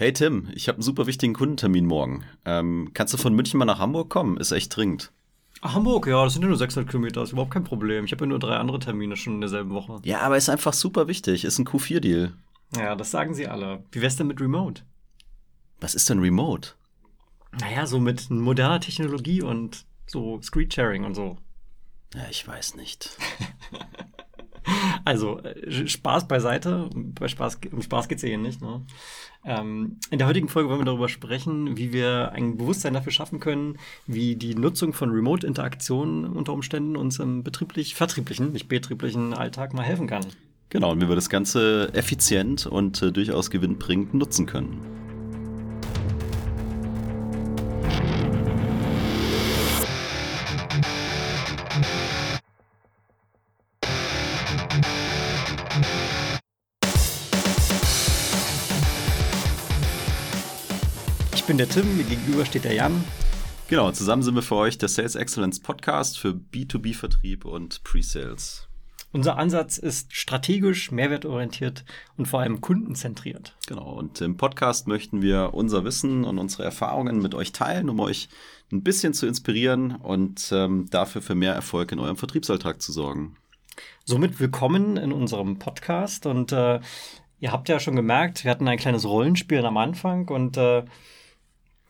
Hey Tim, ich habe einen super wichtigen Kundentermin morgen. Ähm, kannst du von München mal nach Hamburg kommen? Ist echt dringend. Ach, Hamburg, ja, das sind ja nur 600 Kilometer, ist überhaupt kein Problem. Ich habe ja nur drei andere Termine schon in derselben Woche. Ja, aber ist einfach super wichtig. Ist ein Q4-Deal. Ja, das sagen sie alle. Wie wär's denn mit Remote? Was ist denn Remote? Naja, so mit moderner Technologie und so Screensharing und so. Ja, ich weiß nicht. Also, äh, Spaß beiseite. Bei Spaß, um Spaß geht's hier nicht. Ne? Ähm, in der heutigen Folge wollen wir darüber sprechen, wie wir ein Bewusstsein dafür schaffen können, wie die Nutzung von Remote-Interaktionen unter Umständen uns im betrieblich, vertrieblichen, nicht betrieblichen Alltag mal helfen kann. Genau, und wie wir das Ganze effizient und äh, durchaus gewinnbringend nutzen können. Bin der Tim, mir gegenüber steht der Jan. Genau, zusammen sind wir für euch der Sales Excellence Podcast für B2B-Vertrieb und Pre-Sales. Unser Ansatz ist strategisch, mehrwertorientiert und vor allem kundenzentriert. Genau, und im Podcast möchten wir unser Wissen und unsere Erfahrungen mit euch teilen, um euch ein bisschen zu inspirieren und ähm, dafür für mehr Erfolg in eurem Vertriebsalltag zu sorgen. Somit willkommen in unserem Podcast und äh, ihr habt ja schon gemerkt, wir hatten ein kleines Rollenspiel am Anfang und äh,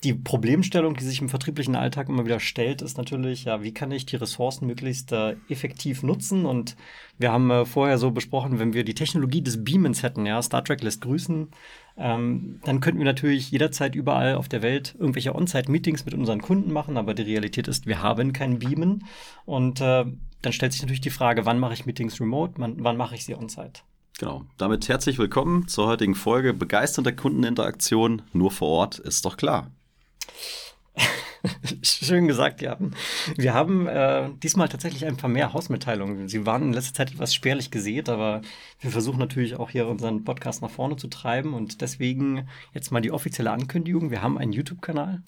die Problemstellung, die sich im vertrieblichen Alltag immer wieder stellt, ist natürlich, ja, wie kann ich die Ressourcen möglichst äh, effektiv nutzen? Und wir haben äh, vorher so besprochen, wenn wir die Technologie des Beamens hätten, ja, Star Trek lässt grüßen, ähm, dann könnten wir natürlich jederzeit überall auf der Welt irgendwelche On-Site-Meetings mit unseren Kunden machen, aber die Realität ist, wir haben kein Beamen. Und äh, dann stellt sich natürlich die Frage, wann mache ich Meetings remote, wann, mache ich sie on-site? Genau. Damit herzlich willkommen zur heutigen Folge Begeisternde Kundeninteraktion nur vor Ort, ist doch klar. Schön gesagt, ja. Wir haben äh, diesmal tatsächlich ein paar mehr Hausmitteilungen. Sie waren in letzter Zeit etwas spärlich gesät, aber wir versuchen natürlich auch hier unseren Podcast nach vorne zu treiben und deswegen jetzt mal die offizielle Ankündigung. Wir haben einen YouTube-Kanal.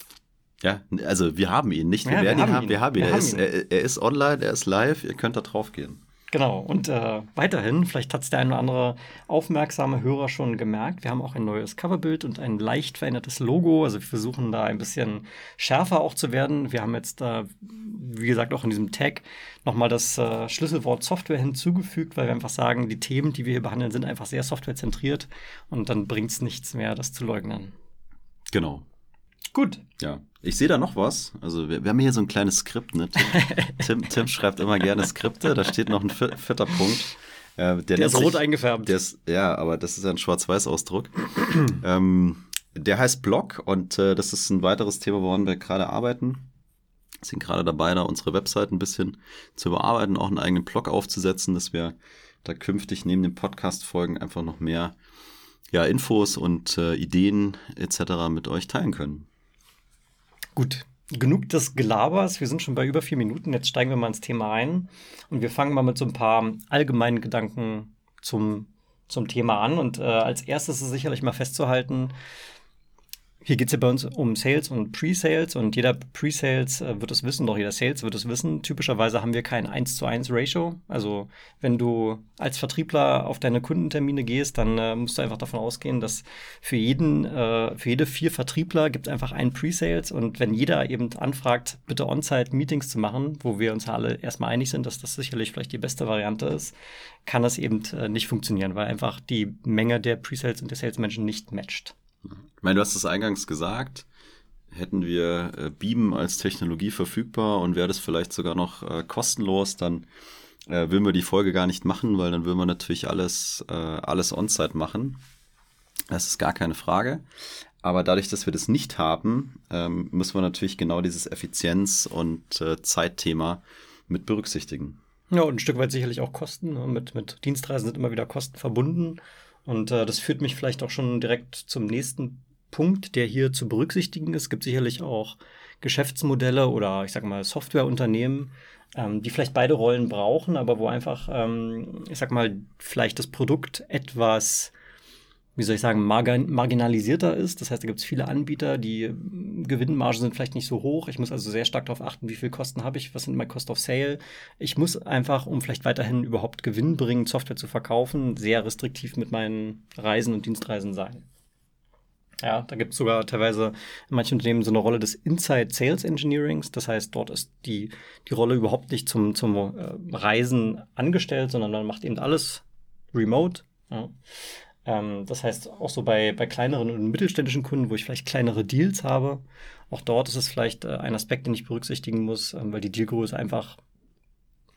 Ja, also wir haben ihn, nicht wir Ja, wir werden ihn haben haben, ihn. wir haben ihn. Wir er, haben ist, ihn. Er, er ist online, er ist live, ihr könnt da drauf gehen. Genau, und äh, weiterhin, vielleicht hat es der ein oder andere aufmerksame Hörer schon gemerkt, wir haben auch ein neues Coverbild und ein leicht verändertes Logo. Also wir versuchen da ein bisschen schärfer auch zu werden. Wir haben jetzt, äh, wie gesagt, auch in diesem Tag nochmal das äh, Schlüsselwort Software hinzugefügt, weil wir einfach sagen, die Themen, die wir hier behandeln, sind einfach sehr softwarezentriert und dann bringt es nichts mehr, das zu leugnen. Genau. Gut, Ja. Ich sehe da noch was. Also wir, wir haben hier so ein kleines Skript, ne? Tim, Tim, Tim schreibt immer gerne Skripte, da steht noch ein vier- vierter Punkt. Äh, der der ist rot sich- eingefärbt. Der ist, ja, aber das ist ja ein Schwarz-Weiß-Ausdruck. ähm, der heißt Blog und äh, das ist ein weiteres Thema, woran wir gerade arbeiten. Sind gerade dabei, da unsere Website ein bisschen zu überarbeiten, auch einen eigenen Blog aufzusetzen, dass wir da künftig neben den Podcast-Folgen einfach noch mehr ja, Infos und äh, Ideen etc. mit euch teilen können. Gut, genug des Gelabers. Wir sind schon bei über vier Minuten. Jetzt steigen wir mal ins Thema ein. Und wir fangen mal mit so ein paar allgemeinen Gedanken zum, zum Thema an. Und äh, als erstes ist sicherlich mal festzuhalten, hier geht es ja bei uns um Sales und Pre-Sales und jeder Pre-Sales äh, wird es wissen, doch jeder Sales wird es wissen. Typischerweise haben wir kein 1 zu 1 Ratio. Also wenn du als Vertriebler auf deine Kundentermine gehst, dann äh, musst du einfach davon ausgehen, dass für jeden, äh, für jede vier Vertriebler gibt es einfach einen Pre-Sales und wenn jeder eben anfragt, bitte On-Site Meetings zu machen, wo wir uns alle erstmal einig sind, dass das sicherlich vielleicht die beste Variante ist, kann das eben äh, nicht funktionieren, weil einfach die Menge der Pre-Sales und der Salesmenschen nicht matcht. Ich meine, du hast es eingangs gesagt, hätten wir äh, Beam als Technologie verfügbar und wäre das vielleicht sogar noch äh, kostenlos, dann äh, würden wir die Folge gar nicht machen, weil dann würden wir natürlich alles, äh, alles on-site machen. Das ist gar keine Frage. Aber dadurch, dass wir das nicht haben, ähm, müssen wir natürlich genau dieses Effizienz- und äh, Zeitthema mit berücksichtigen. Ja, und ein Stück weit sicherlich auch Kosten. ne? Mit, mit Dienstreisen sind immer wieder Kosten verbunden. Und äh, das führt mich vielleicht auch schon direkt zum nächsten Punkt, der hier zu berücksichtigen ist. Es gibt sicherlich auch Geschäftsmodelle oder ich sag mal Softwareunternehmen, ähm, die vielleicht beide Rollen brauchen, aber wo einfach, ähm, ich sag mal, vielleicht das Produkt etwas wie soll ich sagen, margin marginalisierter ist. Das heißt, da gibt es viele Anbieter, die äh, Gewinnmargen sind vielleicht nicht so hoch. Ich muss also sehr stark darauf achten, wie viel Kosten habe ich, was sind meine Cost of Sale. Ich muss einfach, um vielleicht weiterhin überhaupt gewinnbringend Software zu verkaufen, sehr restriktiv mit meinen Reisen und Dienstreisen sein. Ja, da gibt es sogar teilweise in manchen Unternehmen so eine Rolle des Inside Sales Engineerings. Das heißt, dort ist die, die Rolle überhaupt nicht zum, zum äh, Reisen angestellt, sondern man macht eben alles remote. Ja. Ähm, das heißt, auch so bei, bei kleineren und mittelständischen Kunden, wo ich vielleicht kleinere Deals habe, auch dort ist es vielleicht äh, ein Aspekt, den ich berücksichtigen muss, ähm, weil die Dealgröße einfach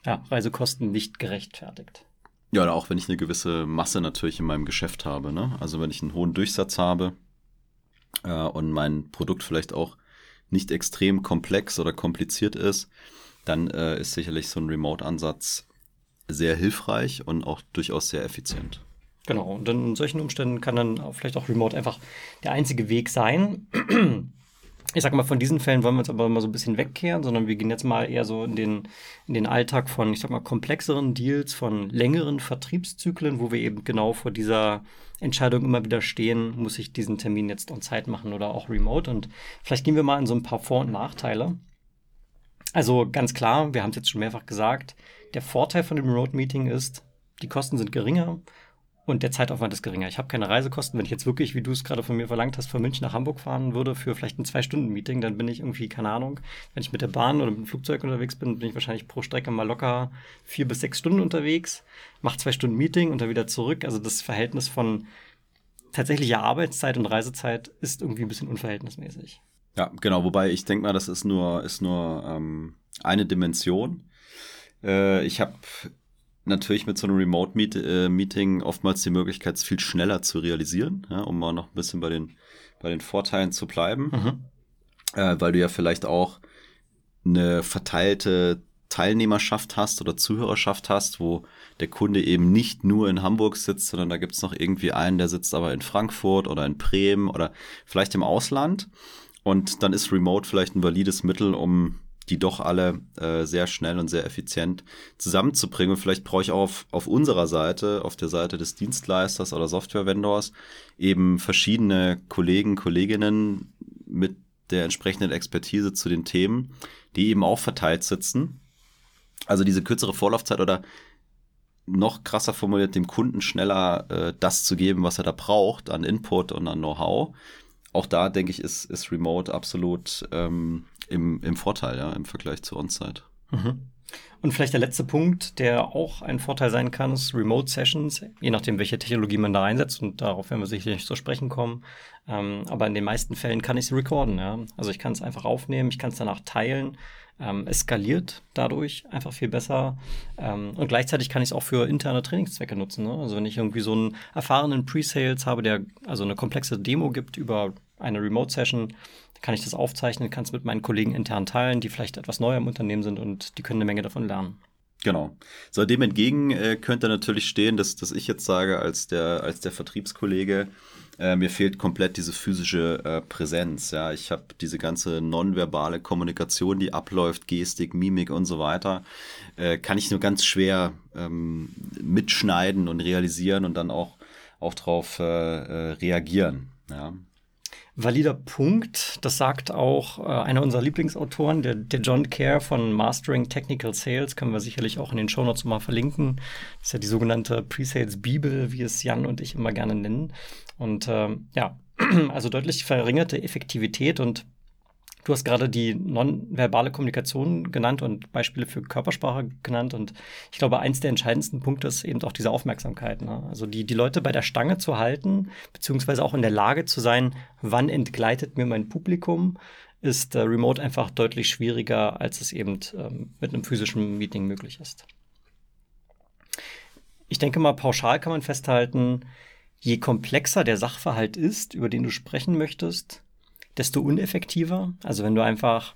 ja, Reisekosten nicht gerechtfertigt. Ja, oder auch wenn ich eine gewisse Masse natürlich in meinem Geschäft habe. Ne? Also wenn ich einen hohen Durchsatz habe äh, und mein Produkt vielleicht auch nicht extrem komplex oder kompliziert ist, dann äh, ist sicherlich so ein Remote-Ansatz sehr hilfreich und auch durchaus sehr effizient. Genau, und in solchen Umständen kann dann vielleicht auch Remote einfach der einzige Weg sein. Ich sag mal, von diesen Fällen wollen wir uns aber mal so ein bisschen wegkehren, sondern wir gehen jetzt mal eher so in den, in den Alltag von, ich sag mal, komplexeren Deals, von längeren Vertriebszyklen, wo wir eben genau vor dieser Entscheidung immer wieder stehen, muss ich diesen Termin jetzt on Zeit machen oder auch remote. Und vielleicht gehen wir mal in so ein paar Vor- und Nachteile. Also ganz klar, wir haben es jetzt schon mehrfach gesagt, der Vorteil von dem Remote-Meeting ist, die Kosten sind geringer und der Zeitaufwand ist geringer. Ich habe keine Reisekosten. Wenn ich jetzt wirklich, wie du es gerade von mir verlangt hast, von München nach Hamburg fahren würde für vielleicht ein Zwei-Stunden-Meeting, dann bin ich irgendwie, keine Ahnung, wenn ich mit der Bahn oder mit dem Flugzeug unterwegs bin, bin ich wahrscheinlich pro Strecke mal locker vier bis sechs Stunden unterwegs, mache zwei Stunden Meeting und dann wieder zurück. Also das Verhältnis von tatsächlicher Arbeitszeit und Reisezeit ist irgendwie ein bisschen unverhältnismäßig. Ja, genau. Wobei ich denke mal, das ist nur, ist nur ähm, eine Dimension. Äh, ich habe natürlich mit so einem Remote-Meeting äh, oftmals die Möglichkeit, es viel schneller zu realisieren, ja, um mal noch ein bisschen bei den, bei den Vorteilen zu bleiben. Mhm. Äh, weil du ja vielleicht auch eine verteilte Teilnehmerschaft hast oder Zuhörerschaft hast, wo der Kunde eben nicht nur in Hamburg sitzt, sondern da gibt es noch irgendwie einen, der sitzt aber in Frankfurt oder in Bremen oder vielleicht im Ausland. Und dann ist Remote vielleicht ein valides Mittel, um die doch alle äh, sehr schnell und sehr effizient zusammenzubringen. Und vielleicht brauche ich auch auf, auf unserer Seite, auf der Seite des Dienstleisters oder Software-Vendors, eben verschiedene Kollegen, Kolleginnen mit der entsprechenden Expertise zu den Themen, die eben auch verteilt sitzen. Also diese kürzere Vorlaufzeit oder noch krasser formuliert, dem Kunden schneller äh, das zu geben, was er da braucht an Input und an Know-how. Auch da, denke ich, ist, ist Remote absolut ähm, im, im Vorteil, ja, im Vergleich zur On-Site. Mhm. Und vielleicht der letzte Punkt, der auch ein Vorteil sein kann, ist Remote Sessions, je nachdem, welche Technologie man da einsetzt. Und darauf werden wir sicherlich zu sprechen kommen. Ähm, aber in den meisten Fällen kann ich es recorden. Ja? Also ich kann es einfach aufnehmen, ich kann es danach teilen. Ähm, es skaliert dadurch einfach viel besser. Ähm, und gleichzeitig kann ich es auch für interne Trainingszwecke nutzen. Ne? Also wenn ich irgendwie so einen erfahrenen Pre-Sales habe, der also eine komplexe Demo gibt über eine Remote-Session, kann ich das aufzeichnen, kann es mit meinen Kollegen intern teilen, die vielleicht etwas neuer im Unternehmen sind und die können eine Menge davon lernen. Genau. So, dem entgegen äh, könnte natürlich stehen, dass, dass ich jetzt sage, als der, als der Vertriebskollege, äh, mir fehlt komplett diese physische äh, Präsenz. Ja, ich habe diese ganze nonverbale Kommunikation, die abläuft, Gestik, Mimik und so weiter, äh, kann ich nur ganz schwer ähm, mitschneiden und realisieren und dann auch, auch darauf äh, äh, reagieren. Ja, valider Punkt. Das sagt auch äh, einer unserer Lieblingsautoren, der, der John Kerr von Mastering Technical Sales. Können wir sicherlich auch in den Show Notes mal verlinken. Das ist ja die sogenannte Pre-Sales Bibel, wie es Jan und ich immer gerne nennen. Und äh, ja, also deutlich verringerte Effektivität und Du hast gerade die nonverbale Kommunikation genannt und Beispiele für Körpersprache genannt. Und ich glaube, eins der entscheidendsten Punkte ist eben auch diese Aufmerksamkeit. Ne? Also die, die Leute bei der Stange zu halten, beziehungsweise auch in der Lage zu sein, wann entgleitet mir mein Publikum, ist äh, remote einfach deutlich schwieriger, als es eben ähm, mit einem physischen Meeting möglich ist. Ich denke mal, pauschal kann man festhalten, je komplexer der Sachverhalt ist, über den du sprechen möchtest, desto uneffektiver. Also wenn du einfach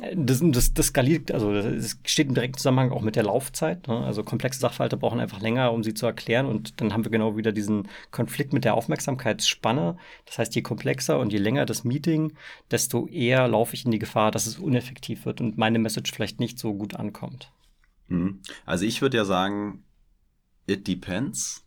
äh, das, das, das skaliert, also das steht im direkten Zusammenhang auch mit der Laufzeit. Ne? Also komplexe Sachverhalte brauchen einfach länger, um sie zu erklären. Und dann haben wir genau wieder diesen Konflikt mit der Aufmerksamkeitsspanne. Das heißt, je komplexer und je länger das Meeting, desto eher laufe ich in die Gefahr, dass es uneffektiv wird und meine Message vielleicht nicht so gut ankommt. Hm. Also ich würde ja sagen, it depends.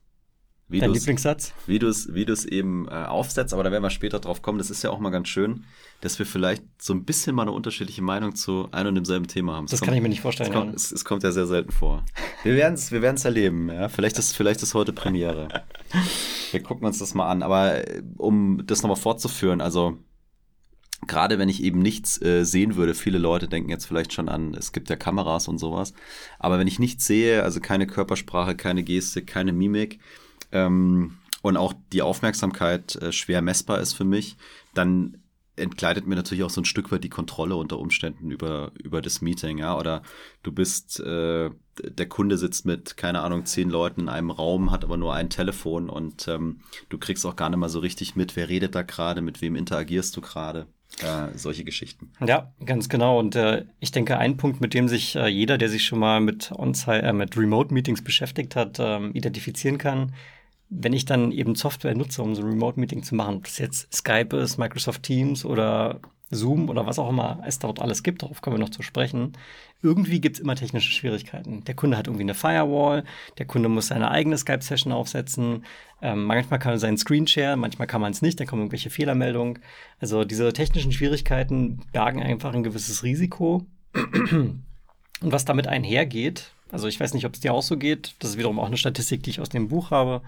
Wie Dein Lieblingssatz? Wie du es wie eben äh, aufsetzt, aber da werden wir später drauf kommen. Das ist ja auch mal ganz schön, dass wir vielleicht so ein bisschen mal eine unterschiedliche Meinung zu einem und demselben Thema haben. Das, das kann ich mir nicht vorstellen. Es kommt, es, es kommt, ja sehr selten vor. Wir werden es wir erleben. Ja? Vielleicht, ist, vielleicht ist heute Premiere. wir gucken uns das mal an. Aber um das nochmal fortzuführen, also gerade wenn ich eben nichts äh, sehen würde, viele Leute denken jetzt vielleicht schon an, es gibt ja Kameras und sowas, aber wenn ich nichts sehe, also keine Körpersprache, keine Gestik, keine Mimik ähm, und auch die Aufmerksamkeit äh, schwer messbar ist für mich, dann entgleitet mir natürlich auch so ein Stück weit die Kontrolle unter Umständen über, über das Meeting, ja. Oder du bist, äh, der Kunde sitzt mit, keine Ahnung, zehn Leuten in einem Raum, hat aber nur ein Telefon und ähm, du kriegst auch gar nicht mal so richtig mit, wer redet da gerade, mit wem interagierst du gerade. Äh, solche Geschichten. Ja, ganz genau. Und äh, ich denke, ein Punkt, mit dem sich äh, jeder, der sich schon mal mit On-Site, äh, mit Remote-Meetings beschäftigt hat, ähm, identifizieren kann, wenn ich dann eben Software nutze, um so ein Remote-Meeting zu machen, ob das jetzt Skype ist, Microsoft Teams oder Zoom oder was auch immer es dort alles gibt, darauf kommen wir noch zu sprechen. Irgendwie gibt es immer technische Schwierigkeiten. Der Kunde hat irgendwie eine Firewall, der Kunde muss seine eigene Skype-Session aufsetzen. Ähm, manchmal kann er seinen Screen share, manchmal kann man es nicht, dann kommen irgendwelche Fehlermeldungen. Also diese technischen Schwierigkeiten bergen einfach ein gewisses Risiko. Und was damit einhergeht, also ich weiß nicht, ob es dir auch so geht. Das ist wiederum auch eine Statistik, die ich aus dem Buch habe.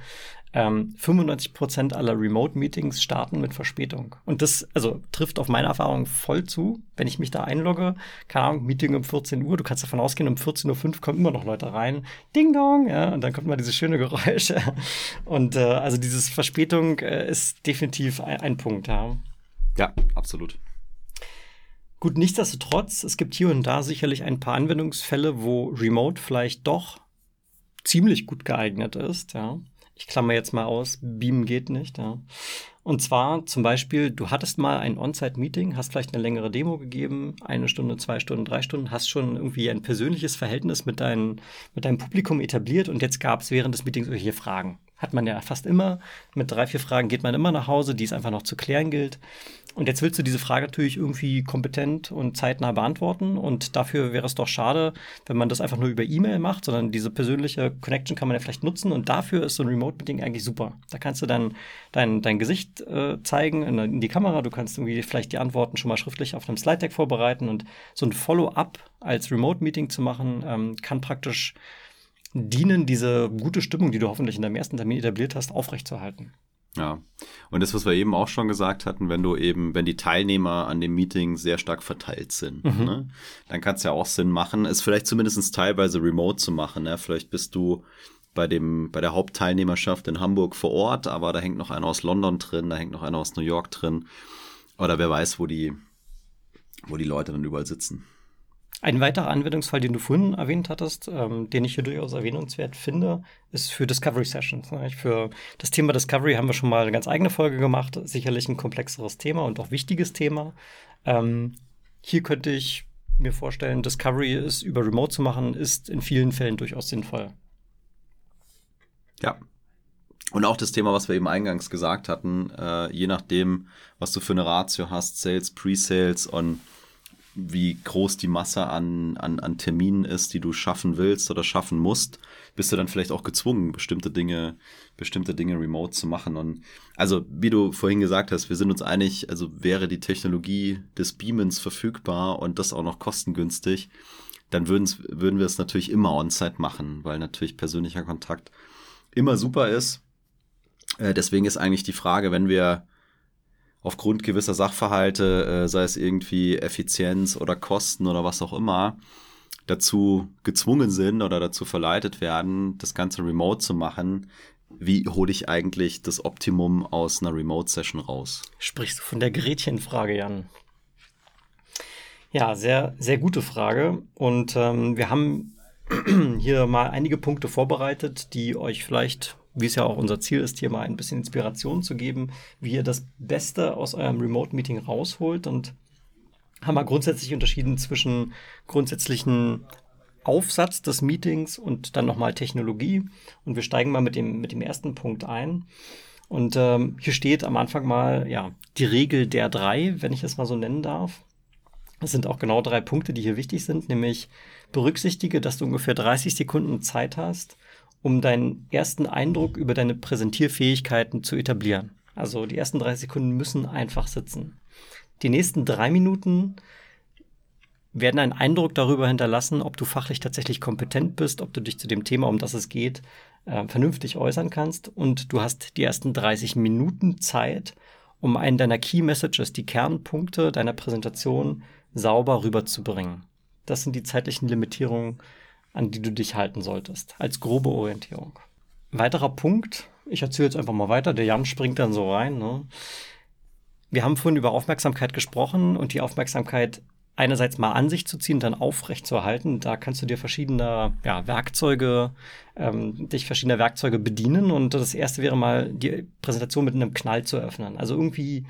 Ähm, 95 Prozent aller Remote-Meetings starten mit Verspätung. Und das, also trifft auf meine Erfahrung voll zu. Wenn ich mich da einlogge, keine Ahnung, Meeting um 14 Uhr, du kannst davon ausgehen, um 14.05 Uhr kommen immer noch Leute rein. Ding dong, ja, und dann kommt mal dieses schöne Geräusch. und äh, also dieses Verspätung äh, ist definitiv ein, ein Punkt, ja. Ja, absolut. Gut, nichtsdestotrotz, es gibt hier und da sicherlich ein paar Anwendungsfälle, wo Remote vielleicht doch ziemlich gut geeignet ist, ja. Ich klammer jetzt mal aus, Beam geht nicht, ja. Und zwar zum Beispiel, du hattest mal ein On-Site-Meeting, hast vielleicht eine längere Demo gegeben, eine Stunde, zwei Stunden, drei Stunden, hast schon irgendwie ein persönliches Verhältnis mit, dein, mit deinem Publikum etabliert und jetzt gab es während des Meetings irgendwelche Fragen. Hat man ja fast immer. Mit drei, vier Fragen geht man immer nach Hause, die es einfach noch zu klären gilt. Und jetzt willst du diese Frage natürlich irgendwie kompetent und zeitnah beantworten. Und dafür wäre es doch schade, wenn man das einfach nur über E-Mail macht, sondern diese persönliche Connection kann man ja vielleicht nutzen. Und dafür ist so ein Remote-Meeting eigentlich super. Da kannst du dann dein, dein Gesicht äh, zeigen in, in, die Kamera. Du kannst irgendwie vielleicht die Antworten schon mal schriftlich auf einem Slide-Deck vorbereiten. Und so ein Follow-up als Remote-Meeting zu machen, ähm, kann praktisch dienen, diese gute Stimmung, die du hoffentlich in deinem ersten Termin etabliert hast, aufrechtzuerhalten. Ja. Und das, was wir eben auch schon gesagt hatten, wenn du eben, wenn die Teilnehmer an dem Meeting sehr stark verteilt sind, mhm. ne, dann kann es ja auch Sinn machen, es vielleicht zumindest teilweise remote zu machen. Ne? Vielleicht bist du bei dem, bei der Hauptteilnehmerschaft in Hamburg vor Ort, aber da hängt noch einer aus London drin, da hängt noch einer aus New York drin. Oder wer weiß, wo die, wo die Leute dann überall sitzen. Ein weiterer Anwendungsfall, den du vorhin erwähnt hattest, ähm, den ich hier durchaus erwähnenswert finde, ist für Discovery Sessions. Für das Thema Discovery haben wir schon mal eine ganz eigene Folge gemacht. Sicherlich ein komplexeres Thema und auch wichtiges Thema. Ähm, hier könnte ich mir vorstellen, Discovery ist über Remote zu machen, ist in vielen Fällen durchaus sinnvoll. Ja. Und auch das Thema, was wir eben eingangs gesagt hatten, äh, je nachdem, was du für eine Ratio hast, Sales, Pre-Sales und wie groß die Masse an, an, an Terminen ist, die du schaffen willst oder schaffen musst, bist du dann vielleicht auch gezwungen, bestimmte Dinge, bestimmte Dinge remote zu machen. Und also, wie du vorhin gesagt hast, wir sind uns einig, also wäre die Technologie des Beamens verfügbar und das auch noch kostengünstig, dann würden, wir es natürlich immer on-site machen, weil natürlich persönlicher Kontakt immer super ist. Äh, deswegen ist eigentlich die Frage, wenn wir aufgrund gewisser Sachverhalte, äh, sei es irgendwie Effizienz oder Kosten oder was auch immer, dazu gezwungen sind oder dazu verleitet werden, das Ganze remote zu machen, wie hole ich eigentlich das Optimum aus einer Remote-Session raus? Sprichst du von der Gretchenfrage, Jan? Ja, sehr, sehr gute Frage. Und ähm, wir haben hier mal einige Punkte vorbereitet, die euch vielleicht wie es ja auch unser Ziel ist, hier mal ein bisschen Inspiration zu geben, wie ihr das Beste aus eurem Remote-Meeting rausholt und haben wir grundsätzlich unterschieden zwischen grundsätzlichen Aufsatz des Meetings und dann nochmal Technologie. Und wir steigen mal mit dem, mit dem ersten Punkt ein. Und ähm, hier steht am Anfang mal, ja, die Regel der drei, wenn ich es mal so nennen darf. Es sind auch genau drei Punkte, die hier wichtig sind, nämlich berücksichtige, dass du ungefähr 30 Sekunden Zeit hast, um deinen ersten Eindruck über deine Präsentierfähigkeiten zu etablieren. Also die ersten 30 Sekunden müssen einfach sitzen. Die nächsten drei Minuten werden einen Eindruck darüber hinterlassen, ob du fachlich tatsächlich kompetent bist, ob du dich zu dem Thema, um das es geht, äh, vernünftig äußern kannst und du hast die ersten 30 Minuten Zeit, um einen deiner Key Messages, die Kernpunkte deiner Präsentation sauber rüberzubringen. Das sind die zeitlichen Limitierungen, an die du dich halten solltest, als grobe Orientierung. Weiterer Punkt, ich erzähle jetzt einfach mal weiter, der Jan springt dann so rein. Ne? Wir haben vorhin über Aufmerksamkeit gesprochen und die Aufmerksamkeit einerseits mal an sich zu ziehen, dann aufrecht zu erhalten. Da kannst du dir verschiedene ja, Werkzeuge, ähm, dich verschiedener Werkzeuge bedienen. Und das erste wäre mal, die Präsentation mit einem Knall zu öffnen. Also irgendwie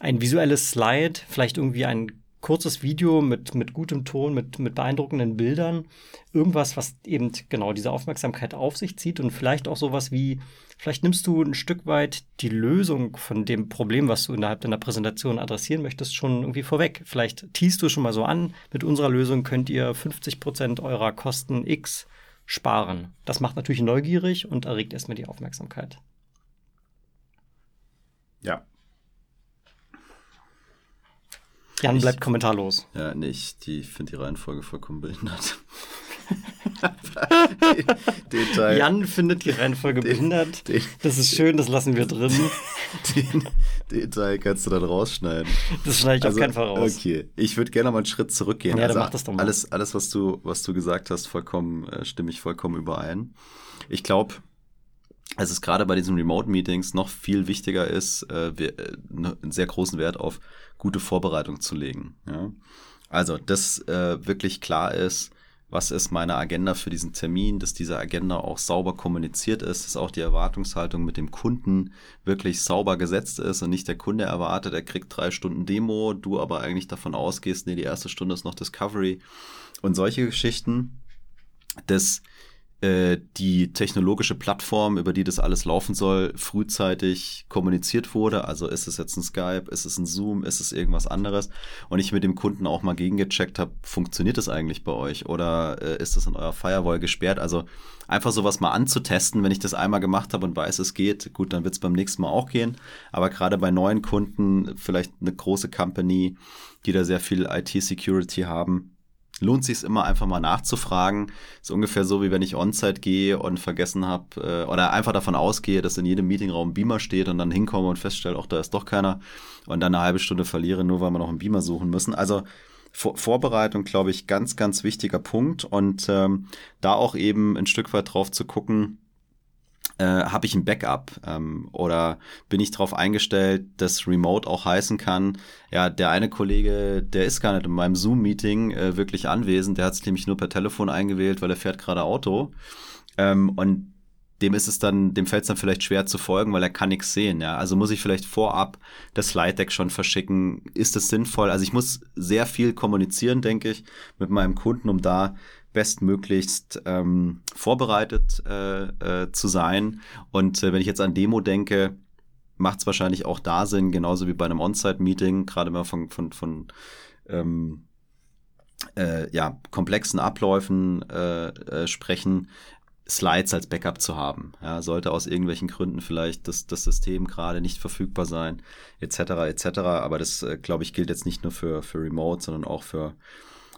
ein visuelles Slide, vielleicht irgendwie ein kurzes Video mit, mit gutem Ton, mit, mit beeindruckenden Bildern. Irgendwas, was eben genau diese Aufmerksamkeit auf sich zieht und vielleicht auch sowas wie, vielleicht nimmst du ein Stück weit die Lösung von dem Problem, was du innerhalb deiner Präsentation adressieren möchtest, schon irgendwie vorweg. Vielleicht teast du schon mal so an, mit unserer Lösung könnt ihr 50 Prozent eurer Kosten X sparen. Das macht natürlich neugierig und erregt erstmal die Aufmerksamkeit. Ja, Jan bleibt kommentarlos. Ja, nicht. Nee, ich finde die Reihenfolge vollkommen behindert. Detail. Jan findet die Reihenfolge den, behindert. Den, das ist schön, das lassen wir drin. Den Detail kannst du dann rausschneiden. Das schneide ich also, auf keinen Fall raus. Okay, ich würde gerne mal einen Schritt zurückgehen. Ja, also, dann mach das doch mal. Alles, alles was, du, was du gesagt hast, vollkommen, äh, stimme ich vollkommen überein. Ich glaube, es ist gerade bei diesen Remote-Meetings noch viel wichtiger ist, äh, wir, äh, ne, einen sehr großen Wert auf gute Vorbereitung zu legen. Ja? Also, dass äh, wirklich klar ist, was ist meine Agenda für diesen Termin, dass diese Agenda auch sauber kommuniziert ist, dass auch die Erwartungshaltung mit dem Kunden wirklich sauber gesetzt ist und nicht der Kunde erwartet, er kriegt drei Stunden Demo, du aber eigentlich davon ausgehst, nee, die erste Stunde ist noch Discovery und solche Geschichten. Das äh, die technologische Plattform, über die das alles laufen soll, frühzeitig kommuniziert wurde. Also ist es jetzt ein Skype, ist es ein Zoom, ist es irgendwas anderes? Und ich mit dem Kunden auch mal gegengecheckt habe, funktioniert das eigentlich bei euch oder äh, ist das in eurer Firewall gesperrt? Also einfach sowas mal anzutesten, wenn ich das einmal gemacht habe und weiß, es geht, gut, dann wird es beim nächsten Mal auch gehen. Aber gerade bei neuen Kunden, vielleicht eine große Company, die da sehr viel IT-Security haben, lohnt sich immer einfach mal nachzufragen. Ist ungefähr so, wie wenn ich On-Site gehe und vergessen habe äh, oder einfach davon ausgehe, dass in jedem Meetingraum ein Beamer steht und dann hinkomme und feststelle, auch da ist doch keiner und dann eine halbe Stunde verliere, nur weil wir noch einen Beamer suchen müssen. Also Vor Vorbereitung, glaube ich, ganz, ganz wichtiger Punkt und ähm, da auch eben ein Stück weit drauf zu gucken, äh, habe ich ein Backup ähm, oder bin ich darauf eingestellt, dass Remote auch heißen kann, ja, der eine Kollege, der ist gar nicht in meinem Zoom-Meeting äh, wirklich anwesend, der hat es nämlich nur per Telefon eingewählt, weil er fährt gerade Auto. Ähm, und dem ist es dann, dem fällt es dann vielleicht schwer zu folgen, weil er kann nichts sehen. Ja, also muss ich vielleicht vorab das Slide Deck schon verschicken. Ist es sinnvoll? Also ich muss sehr viel kommunizieren, denke ich, mit meinem Kunden, um da bestmöglichst ähm, vorbereitet äh, äh, zu sein. Und äh, wenn ich jetzt an Demo denke, macht es wahrscheinlich auch da Sinn, genauso wie bei einem On-Site-Meeting, gerade mal von, von, von ähm, äh, ja, komplexen Abläufen äh, äh, sprechen, Slides als Backup zu haben. Ja, sollte aus irgendwelchen Gründen vielleicht das, das System gerade nicht verfügbar sein, etc. etc. Aber das, äh, glaube ich, gilt jetzt nicht nur für, für Remote, sondern auch für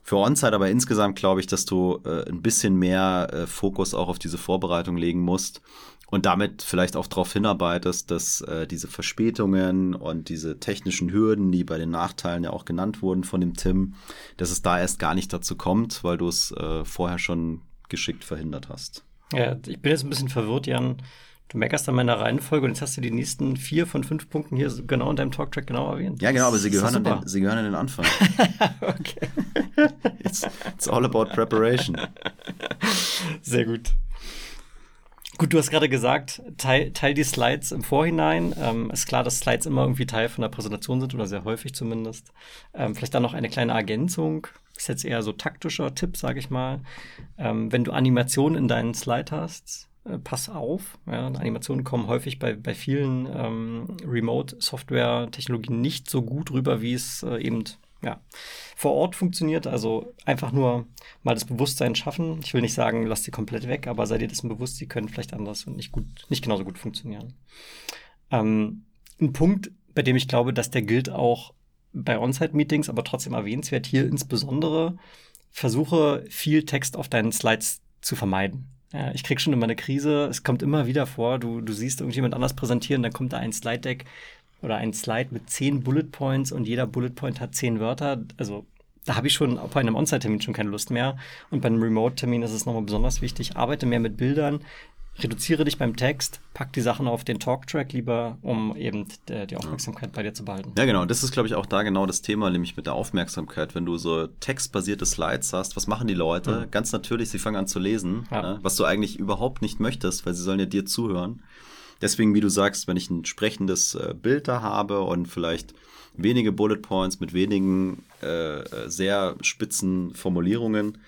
für On-Site, aber insgesamt glaube ich, dass du äh, ein bisschen mehr äh, Fokus auch auf diese Vorbereitung legen musst und damit vielleicht auch darauf hinarbeitest, dass äh, diese Verspätungen und diese technischen Hürden, die bei den Nachteilen ja auch genannt wurden von dem Tim, dass es da erst gar nicht dazu kommt, weil du es äh, vorher schon geschickt verhindert hast. Ja, ich bin jetzt ein bisschen verwirrt, Jan. Du meckerst an meiner Reihenfolge und jetzt hast du die nächsten vier von fünf Punkten hier genau in deinem Talktrack genau erwähnt. Ja, genau, aber sie gehören, an den, sie gehören an den Anfang. okay. It's, it's all about preparation. Sehr gut. Gut, du hast gerade gesagt, teil, teil die Slides im Vorhinein. Ähm, ist klar, dass Slides immer irgendwie Teil von der Präsentation sind oder sehr häufig zumindest. Ähm, vielleicht dann noch eine kleine Ergänzung. Ist jetzt eher so taktischer Tipp, sage ich mal. Ähm, wenn du Animationen in deinen Slide hast, äh, pass auf. Ja, Animationen kommen häufig bei, bei vielen ähm, Remote-Software-Technologien nicht so gut rüber, wie es äh, eben ja, vor Ort funktioniert. Also einfach nur mal das Bewusstsein schaffen. Ich will nicht sagen, lass sie komplett weg, aber sei dir dessen bewusst, sie können vielleicht anders und nicht gut, nicht genauso gut funktionieren. Ähm, ein Punkt, bei dem ich glaube, dass der gilt auch bei On-Site-Meetings, aber trotzdem erwähnenswert hier insbesondere, versuche viel Text auf deinen Slides zu vermeiden. Ja, ich krieg schon immer eine Krise. Es kommt immer wieder vor. Du, du siehst irgendjemand anders präsentieren, dann kommt da ein Slide-Deck oder ein Slide mit zehn Bullet Points und jeder Bullet Point hat zehn Wörter. Also da habe ich schon bei einem On-Site-Termin schon keine Lust mehr. Und bei einem Remote-Termin ist es nochmal besonders wichtig. Arbeite mehr mit Bildern, reduziere dich beim Text, pack die Sachen auf den Talk-Track lieber, um eben die Aufmerksamkeit bei dir zu behalten. Ja, genau. Das ist, glaube ich, auch da genau das Thema, nämlich mit der Aufmerksamkeit. Wenn du so textbasierte Slides hast, was machen die Leute? Mhm. Ganz natürlich, sie fangen an zu lesen, ja. ne? was du eigentlich überhaupt nicht möchtest, weil sie sollen ja dir zuhören. Deswegen, wie du sagst, wenn ich ein sprechendes äh, Bild da habe und vielleicht wenige Bullet Points mit wenigen äh, äh sehr spitzen Formulierungen,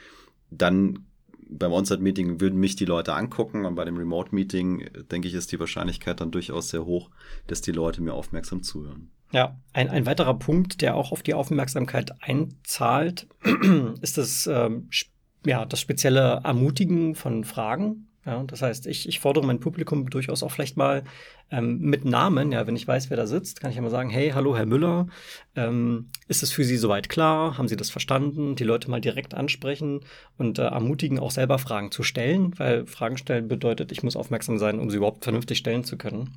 dann beim On-Site-Meeting würden mich die Leute angucken und bei dem Remote-Meeting, denke ich, ist die Wahrscheinlichkeit dann durchaus sehr hoch, dass die Leute mir aufmerksam zuhören. Ja, ein, ein weiterer Punkt, der auch auf die Aufmerksamkeit einzahlt, ist das, ähm, ja, das spezielle Ermutigen von Fragen. Ja, das heißt, ich, ich fordere mein Publikum durchaus auch vielleicht mal ähm, mit Namen, ja, wenn ich weiß, wer da sitzt, kann ich immer sagen, hey, hallo, Herr Müller, ähm, ist es für Sie soweit klar? Haben Sie das verstanden? Die Leute mal direkt ansprechen und äh, ermutigen, auch selber Fragen zu stellen, weil Fragen stellen bedeutet, ich muss aufmerksam sein, um sie überhaupt vernünftig stellen zu können.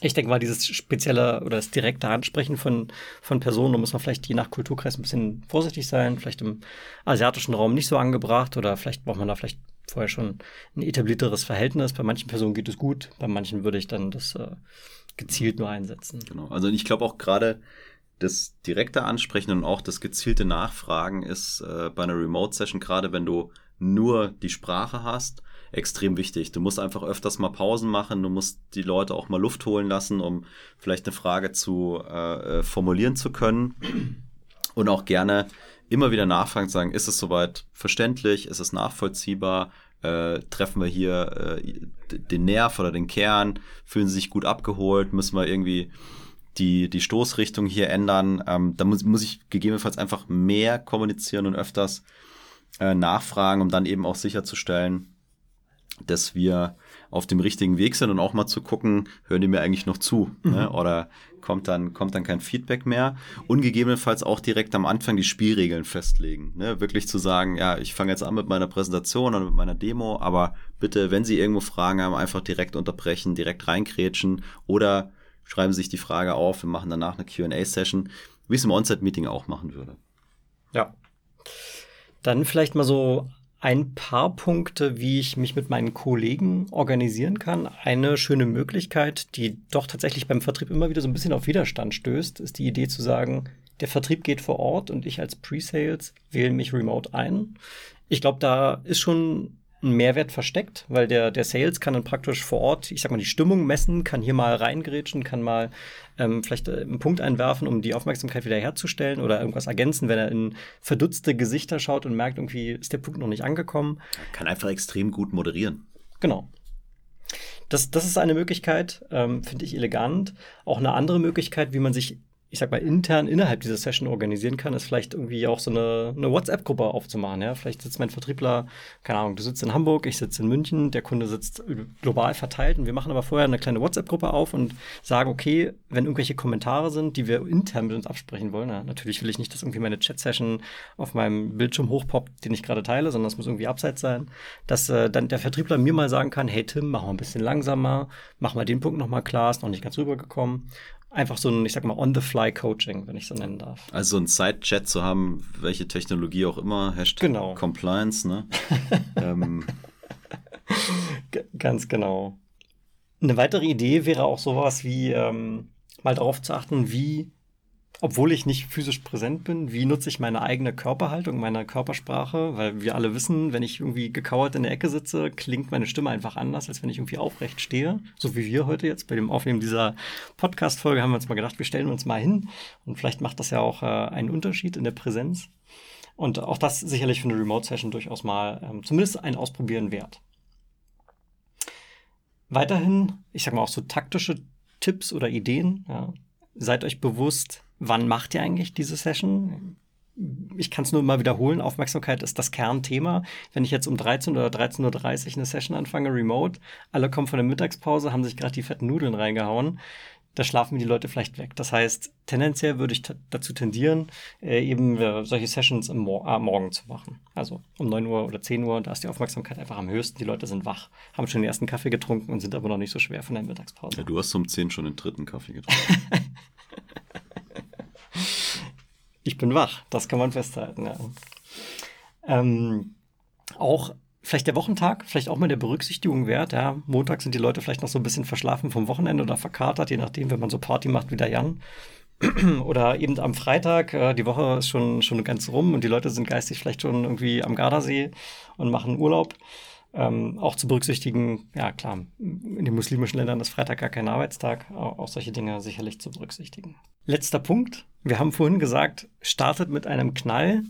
Ich denke mal, dieses spezielle oder das direkte Ansprechen von, von Personen, da muss man vielleicht je nach Kulturkreis ein bisschen vorsichtig sein, vielleicht im asiatischen Raum nicht so angebracht oder vielleicht braucht man da vielleicht vorher schon ein etablierteres Verhältnis. Bei manchen Personen geht es gut, bei manchen würde ich dann das äh, gezielt nur einsetzen. Genau. Also ich glaube auch gerade das direkte Ansprechen und auch das gezielte Nachfragen ist äh, bei einer Remote-Session, gerade wenn du nur die Sprache hast, extrem wichtig. Du musst einfach öfters mal Pausen machen, du musst die Leute auch mal Luft holen lassen, um vielleicht eine Frage zu äh, äh formulieren zu können. Und auch gerne immer wieder nachfragen, sagen, ist es soweit verständlich, ist es nachvollziehbar, äh, treffen wir hier äh, den Nerv oder den Kern, fühlen sie sich gut abgeholt, müssen wir irgendwie die, die Stoßrichtung hier ändern. Ähm, da muss, muss ich gegebenenfalls einfach mehr kommunizieren und öfters äh, nachfragen, um dann eben auch sicherzustellen, dass wir auf dem richtigen Weg sind und auch mal zu gucken, hören die mir eigentlich noch zu? Ne? Mhm. Ne? Oder kommt dann, kommt dann kein Feedback mehr? Und gegebenenfalls auch direkt am Anfang die Spielregeln festlegen. Ne? Wirklich zu sagen, ja, ich fange jetzt an mit meiner Präsentation oder mit meiner Demo, aber bitte, wenn Sie irgendwo Fragen haben, einfach direkt unterbrechen, direkt reinkrätschen oder schreiben Sie sich die Frage auf, wir machen danach eine QA-Session, wie es im On-Site-Meeting auch machen würde. Ja. Dann vielleicht mal so ein paar Punkte, wie ich mich mit meinen Kollegen organisieren kann. Eine schöne Möglichkeit, die doch tatsächlich beim Vertrieb immer wieder so ein bisschen auf Widerstand stößt, ist die Idee zu sagen, der Vertrieb geht vor Ort und ich als Pre-Sales wähle mich remote ein. Ich glaube, da ist schon ein Mehrwert versteckt, weil der, der Sales kann dann praktisch vor Ort, ich sag mal, die Stimmung messen, kann hier mal reingrätschen, kann mal ähm, vielleicht äh, einen Punkt einwerfen, um die Aufmerksamkeit wieder herzustellen oder irgendwas ergänzen, wenn er in verdutzte Gesichter schaut und merkt, irgendwie ist der Punkt noch nicht angekommen. Kann einfach extrem gut moderieren. Genau. Das, das ist eine Möglichkeit, ähm, finde ich elegant. Auch eine andere Möglichkeit, wie man sich ich sag mal, intern innerhalb dieser Session organisieren kann, ist vielleicht irgendwie auch so eine, eine WhatsApp-Gruppe aufzumachen. Ja? Vielleicht sitzt mein Vertriebler, keine Ahnung, du sitzt in Hamburg, ich sitze in München, der Kunde sitzt global verteilt und wir machen aber vorher eine kleine WhatsApp-Gruppe auf und sagen, okay, wenn irgendwelche Kommentare sind, die wir intern mit uns absprechen wollen, ja, natürlich will ich nicht, dass irgendwie meine Chat-Session auf meinem Bildschirm hochpoppt, den ich gerade teile, sondern es muss irgendwie abseits sein, dass äh, dann der Vertriebler mir mal sagen kann, hey Tim, mach mal ein bisschen langsamer, mach mal den Punkt nochmal klar, ist noch nicht ganz rübergekommen einfach so ein, ich sag mal, On-the-Fly-Coaching, wenn ich so nennen darf. Also so ein Side-Chat zu haben, welche Technologie auch immer, Hashtag genau. Compliance, ne? ähm. Ganz genau. Eine weitere Idee wäre auch sowas wie ähm, mal darauf zu achten, wie obwohl ich nicht physisch präsent bin, wie nutze ich meine eigene Körperhaltung, meine Körpersprache? Weil wir alle wissen, wenn ich irgendwie gekauert in der Ecke sitze, klingt meine Stimme einfach anders, als wenn ich irgendwie aufrecht stehe. So wie wir heute jetzt bei dem Aufnehmen dieser Podcast-Folge haben wir uns mal gedacht, wir stellen uns mal hin. Und vielleicht macht das ja auch äh, einen Unterschied in der Präsenz. Und auch das sicherlich für eine Remote-Session durchaus mal ähm, zumindest ein Ausprobieren wert. Weiterhin, ich sag mal auch so taktische Tipps oder Ideen. Ja. Seid euch bewusst, Wann macht ihr eigentlich diese Session? Ich kann es nur mal wiederholen, Aufmerksamkeit ist das Kernthema. Wenn ich jetzt um 13 oder 13.30 Uhr eine Session anfange, remote, alle kommen von der Mittagspause, haben sich gerade die fetten Nudeln reingehauen, da schlafen die Leute vielleicht weg. Das heißt, tendenziell würde ich dazu tendieren, äh, eben äh, solche Sessions im Mor äh, Morgen zu machen. Also um 9 Uhr oder 10 Uhr, da ist die Aufmerksamkeit einfach am höchsten. Die Leute sind wach, haben schon den ersten Kaffee getrunken und sind aber noch nicht so schwer von der Mittagspause. Ja, du hast um 10 schon den dritten Kaffee getrunken. ich bin wach, das kann man festhalten. Ja. Ähm, auch vielleicht der Wochentag, vielleicht auch mal der Berücksichtigung wert. Ja, Montag sind die Leute vielleicht noch so ein bisschen verschlafen vom Wochenende oder verkatert, je nachdem, wenn man so Party macht wie der Jan. oder eben am Freitag, äh, die Woche ist schon, schon ganz rum und die Leute sind geistig vielleicht schon irgendwie am Gardasee und machen Urlaub. Ähm, auch zu berücksichtigen, ja klar, in den muslimischen Ländern ist Freitag gar kein Arbeitstag, auch solche Dinge sicherlich zu berücksichtigen. Letzter Punkt. Wir haben vorhin gesagt, startet mit einem Knall.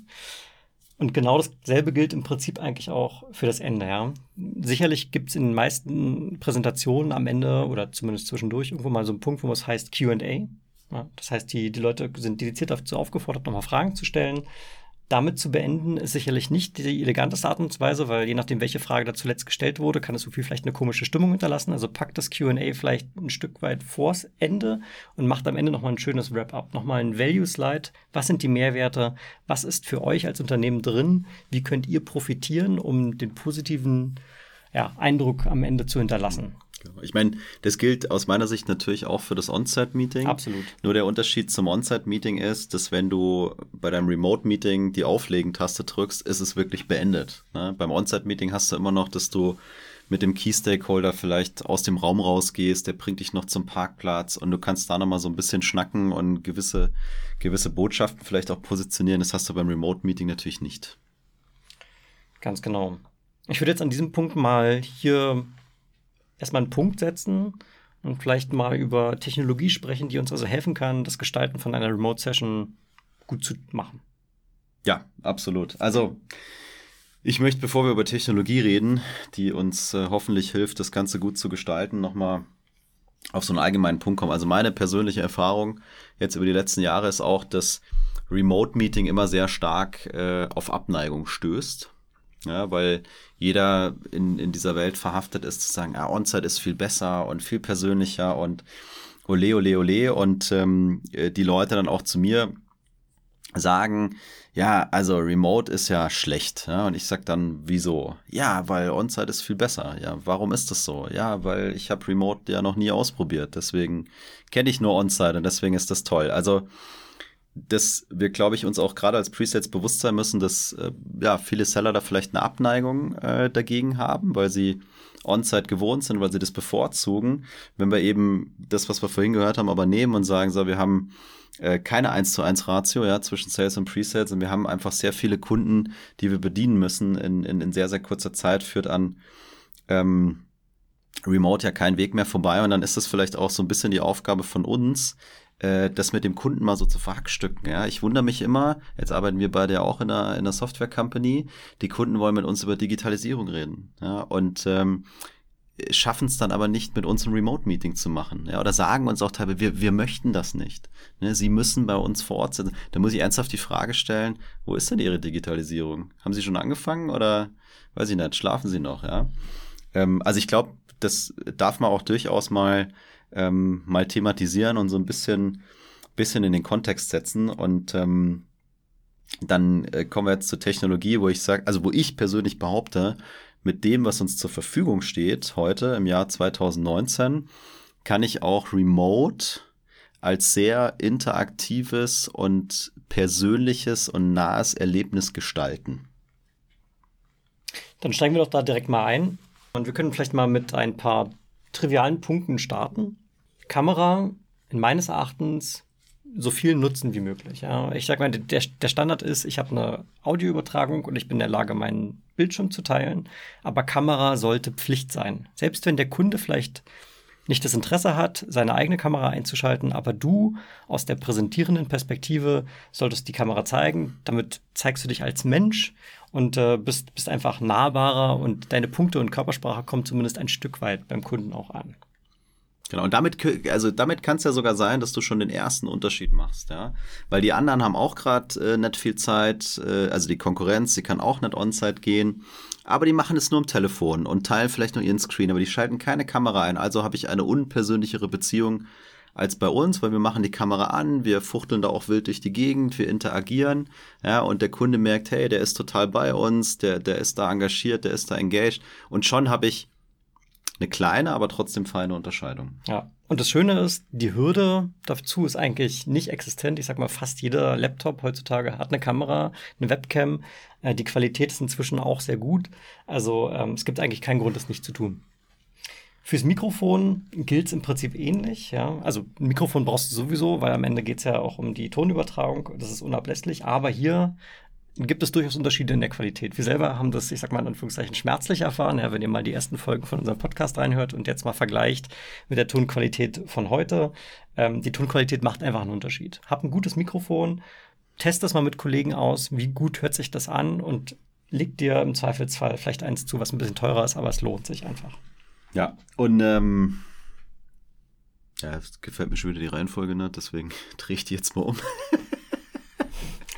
Und genau dasselbe gilt im Prinzip eigentlich auch für das Ende. Ja. Sicherlich gibt es in den meisten Präsentationen am Ende oder zumindest zwischendurch irgendwo mal so einen Punkt, wo es heißt QA. Ja, das heißt, die, die Leute sind dediziert dazu aufgefordert, nochmal Fragen zu stellen damit zu beenden, ist sicherlich nicht die eleganteste Art und Weise, weil je nachdem, welche Frage da zuletzt gestellt wurde, kann es so viel vielleicht eine komische Stimmung hinterlassen. Also packt das QA vielleicht ein Stück weit vors Ende und macht am Ende nochmal ein schönes Wrap-up, nochmal ein Value-Slide. Was sind die Mehrwerte? Was ist für euch als Unternehmen drin? Wie könnt ihr profitieren, um den positiven ja, Eindruck am Ende zu hinterlassen? Genau. Ich meine, das gilt aus meiner Sicht natürlich auch für das On-Site-Meeting. Absolut. Nur der Unterschied zum On-Site-Meeting ist, dass wenn du bei deinem Remote-Meeting die Auflegen-Taste drückst, ist es wirklich beendet. Ne? Beim On-Site-Meeting hast du immer noch, dass du mit dem Key-Stakeholder vielleicht aus dem Raum rausgehst, der bringt dich noch zum Parkplatz und du kannst da nochmal so ein bisschen schnacken und gewisse, gewisse Botschaften vielleicht auch positionieren. Das hast du beim Remote-Meeting natürlich nicht. Ganz genau. Ich würde jetzt an diesem Punkt mal hier erstmal einen Punkt setzen und vielleicht mal über Technologie sprechen, die uns also helfen kann, das Gestalten von einer Remote-Session gut zu machen. Ja, absolut. Also ich möchte, bevor wir über Technologie reden, die uns äh, hoffentlich hilft, das Ganze gut zu gestalten, nochmal auf so einen allgemeinen Punkt kommen. Also meine persönliche Erfahrung jetzt über die letzten Jahre ist auch, dass Remote-Meeting immer sehr stark äh, auf Abneigung stößt. Ja, weil jeder in, in dieser Welt verhaftet ist, zu sagen, ah, On-Site ist viel besser und viel persönlicher und ole, ole, ole. Und ähm, die Leute dann auch zu mir sagen, ja, also Remote ist ja schlecht. Ja? Und ich sag dann, wieso? Ja, weil On-Site ist viel besser. Ja, warum ist das so? Ja, weil ich habe Remote ja noch nie ausprobiert. Deswegen kenne ich nur On-Site und deswegen ist das toll. Also dass wir, glaube ich, uns auch gerade als Presets bewusst sein müssen, dass äh, ja, viele Seller da vielleicht eine Abneigung äh, dagegen haben, weil sie On-Site gewohnt sind, weil sie das bevorzugen. Wenn wir eben das, was wir vorhin gehört haben, aber nehmen und sagen, so, wir haben äh, keine 1 zu 1 Ratio ja, zwischen Sales und Presets und wir haben einfach sehr viele Kunden, die wir bedienen müssen in, in, in sehr, sehr kurzer Zeit, führt an ähm, Remote ja kein Weg mehr vorbei und dann ist das vielleicht auch so ein bisschen die Aufgabe von uns, äh, das mit dem Kunden mal so zu verhackstücken. Ja, ich wundere mich immer, jetzt arbeiten wir beide ja auch in einer, in einer Software-Company, die Kunden wollen mit uns über Digitalisierung reden. Ja, und ähm, schaffen es dann aber nicht, mit uns ein Remote-Meeting zu machen. Ja, oder sagen uns auch teilweise, wir, wir möchten das nicht. Ne, sie müssen bei uns vor Ort sein. Da muss ich ernsthaft die Frage stellen, wo ist denn Ihre Digitalisierung? Haben Sie schon angefangen oder, weiß ich nicht, schlafen Sie noch? Ja? Ähm, also ich glaube, das darf man auch durchaus mal ähm, mal thematisieren und so ein bisschen, bisschen in den Kontext setzen. Und ähm, dann äh, kommen wir jetzt zur Technologie, wo ich sage, also wo ich persönlich behaupte, mit dem, was uns zur Verfügung steht heute im Jahr 2019, kann ich auch Remote als sehr interaktives und persönliches und nahes Erlebnis gestalten. Dann steigen wir doch da direkt mal ein. Und wir können vielleicht mal mit ein paar trivialen Punkten starten. Kamera, in meines Erachtens, so viel nutzen wie möglich. Ja. Ich sage mal, der, der Standard ist, ich habe eine Audioübertragung und ich bin in der Lage, meinen Bildschirm zu teilen. Aber Kamera sollte Pflicht sein. Selbst wenn der Kunde vielleicht nicht das Interesse hat, seine eigene Kamera einzuschalten, aber du aus der präsentierenden Perspektive solltest die Kamera zeigen. Damit zeigst du dich als Mensch und äh, bist, bist einfach nahbarer und deine Punkte und Körpersprache kommen zumindest ein Stück weit beim Kunden auch an. Genau, und damit, also damit kann es ja sogar sein, dass du schon den ersten Unterschied machst, ja. Weil die anderen haben auch gerade äh, nicht viel Zeit, äh, also die Konkurrenz, die kann auch nicht on-site gehen, aber die machen es nur am Telefon und teilen vielleicht nur ihren Screen, aber die schalten keine Kamera ein. Also habe ich eine unpersönlichere Beziehung als bei uns, weil wir machen die Kamera an, wir fuchteln da auch wild durch die Gegend, wir interagieren, ja, und der Kunde merkt, hey, der ist total bei uns, der, der ist da engagiert, der ist da engaged und schon habe ich eine kleine, aber trotzdem feine Unterscheidung. Ja. Und das Schöne ist, die Hürde dazu ist eigentlich nicht existent. Ich sag mal, fast jeder Laptop heutzutage hat eine Kamera, eine Webcam. Äh, die Qualität ist inzwischen auch sehr gut. Also ähm, es gibt eigentlich keinen Grund, das nicht zu tun. Fürs Mikrofon gilt es im Prinzip ähnlich. Ja? Also Mikrofon brauchst du sowieso, weil am Ende geht es ja auch um die Tonübertragung. Das ist unablässlich. Aber hier gibt es durchaus Unterschiede in der Qualität. Wir selber haben das, ich sag mal in Anführungszeichen, schmerzlich erfahren, ja, wenn ihr mal die ersten Folgen von unserem Podcast reinhört und jetzt mal vergleicht mit der Tonqualität von heute. Ähm, die Tonqualität macht einfach einen Unterschied. Hab ein gutes Mikrofon, test das mal mit Kollegen aus, wie gut hört sich das an und leg dir im Zweifelsfall vielleicht eins zu, was ein bisschen teurer ist, aber es lohnt sich einfach. Ja, und ähm, ja, es gefällt mir schon wieder die Reihenfolge, ne? deswegen drehe ich die jetzt mal um.